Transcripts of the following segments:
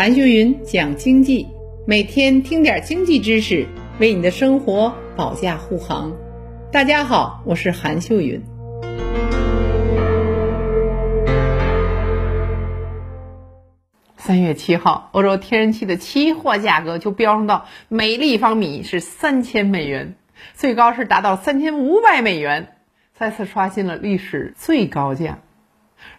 韩秀云讲经济，每天听点经济知识，为你的生活保驾护航。大家好，我是韩秀云。三月七号，欧洲天然气的期货价格就飙升到每立方米是三千美元，最高是达到三千五百美元，再次刷新了历史最高价。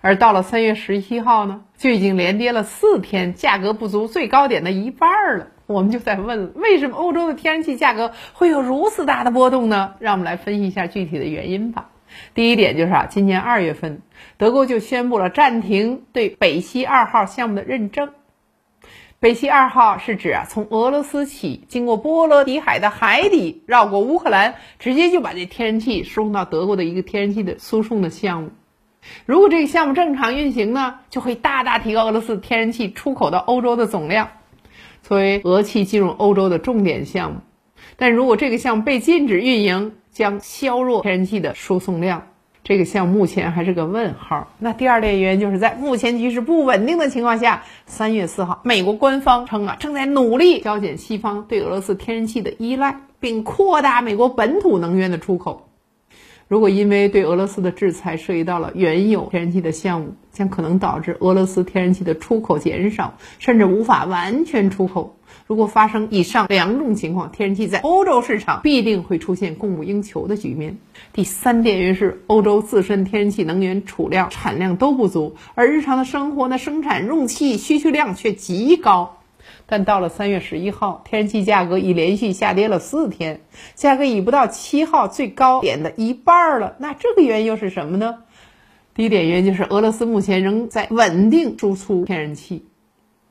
而到了三月十七号呢，就已经连跌了四天，价格不足最高点的一半了。我们就在问，为什么欧洲的天然气价格会有如此大的波动呢？让我们来分析一下具体的原因吧。第一点就是啊，今年二月份，德国就宣布了暂停对北溪二号项目的认证。北溪二号是指啊，从俄罗斯起，经过波罗的海的海底，绕过乌克兰，直接就把这天然气输送到德国的一个天然气的输送的项目。如果这个项目正常运行呢，就会大大提高俄罗斯天然气出口到欧洲的总量，作为俄气进入欧洲的重点项目。但如果这个项目被禁止运营，将削弱天然气的输送量。这个项目目前还是个问号。那第二点原因就是在目前局势不稳定的情况下，三月四号，美国官方称啊，正在努力削减西方对俄罗斯天然气的依赖，并扩大美国本土能源的出口。如果因为对俄罗斯的制裁涉及到了原有天然气的项目，将可能导致俄罗斯天然气的出口减少，甚至无法完全出口。如果发生以上两种情况，天然气在欧洲市场必定会出现供不应求的局面。第三点原因是欧洲自身天然气能源储量、产量都不足，而日常的生活呢，生产用气需求量却极高。但到了三月十一号，天然气价格已连续下跌了四天，价格已不到七号最高点的一半了。那这个原因又是什么呢？第一点原因就是俄罗斯目前仍在稳定输出天然气。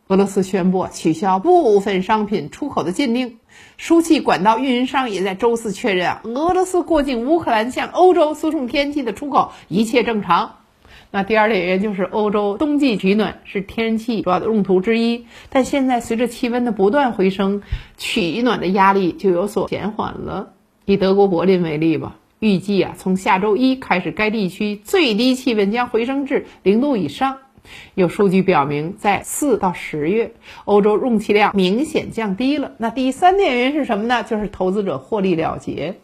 俄罗斯宣布取消部分商品出口的禁令，输气管道运营商也在周四确认啊，俄罗斯过境乌克兰向欧洲输送天然气的出口一切正常。那第二点原因就是欧洲冬季取暖是天然气主要的用途之一，但现在随着气温的不断回升，取暖的压力就有所减缓了。以德国柏林为例吧，预计啊，从下周一开始，该地区最低气温将回升至零度以上。有数据表明，在四到十月，欧洲用气量明显降低了。那第三点原因是什么呢？就是投资者获利了结。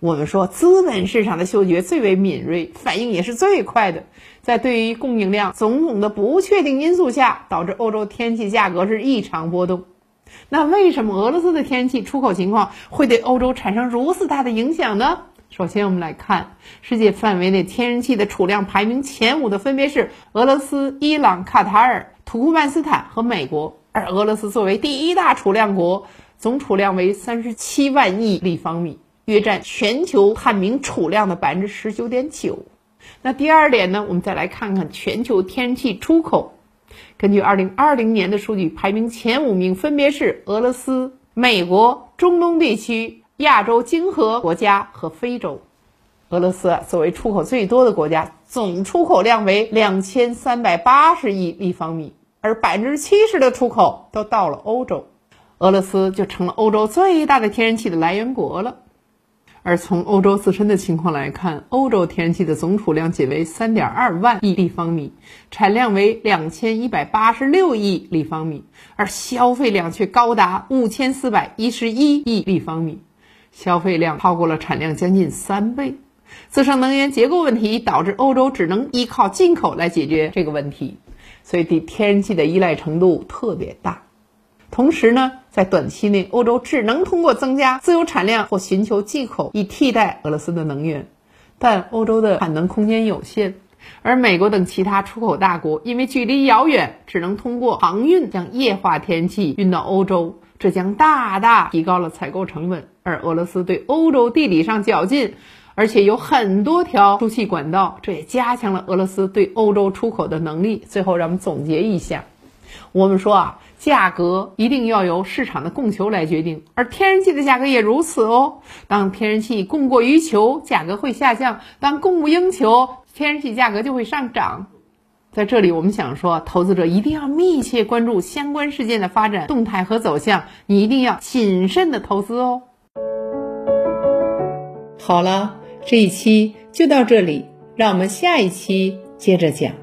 我们说，资本市场的嗅觉最为敏锐，反应也是最快的。在对于供应量种种的不确定因素下，导致欧洲天气价格是异常波动。那为什么俄罗斯的天然气出口情况会对欧洲产生如此大的影响呢？首先，我们来看世界范围内天然气的储量排名前五的分别是俄罗斯、伊朗、卡塔尔、土库曼斯坦和美国。而俄罗斯作为第一大储量国，总储量为三十七万亿立方米。约占全球探明储量的百分之十九点九。那第二点呢？我们再来看看全球天然气出口。根据二零二零年的数据，排名前五名分别是俄罗斯、美国、中东地区、亚洲经合国家和非洲。俄罗斯作为出口最多的国家，总出口量为两千三百八十亿立方米，而百分之七十的出口都到了欧洲，俄罗斯就成了欧洲最大的天然气的来源国了。而从欧洲自身的情况来看，欧洲天然气的总储量仅为三点二万亿立方米，产量为两千一百八十六亿立方米，而消费量却高达五千四百一十一亿立方米，消费量超过了产量将近三倍。自身能源结构问题导致欧洲只能依靠进口来解决这个问题，所以对天然气的依赖程度特别大。同时呢，在短期内，欧洲只能通过增加自由产量或寻求进口以替代俄罗斯的能源，但欧洲的产能空间有限，而美国等其他出口大国因为距离遥远，只能通过航运将液化天然气运到欧洲，这将大大提高了采购成本。而俄罗斯对欧洲地理上较近，而且有很多条输气管道，这也加强了俄罗斯对欧洲出口的能力。最后，让我们总结一下，我们说啊。价格一定要由市场的供求来决定，而天然气的价格也如此哦。当天然气供过于求，价格会下降；当供不应求，天然气价格就会上涨。在这里，我们想说，投资者一定要密切关注相关事件的发展动态和走向，你一定要谨慎的投资哦。好了，这一期就到这里，让我们下一期接着讲。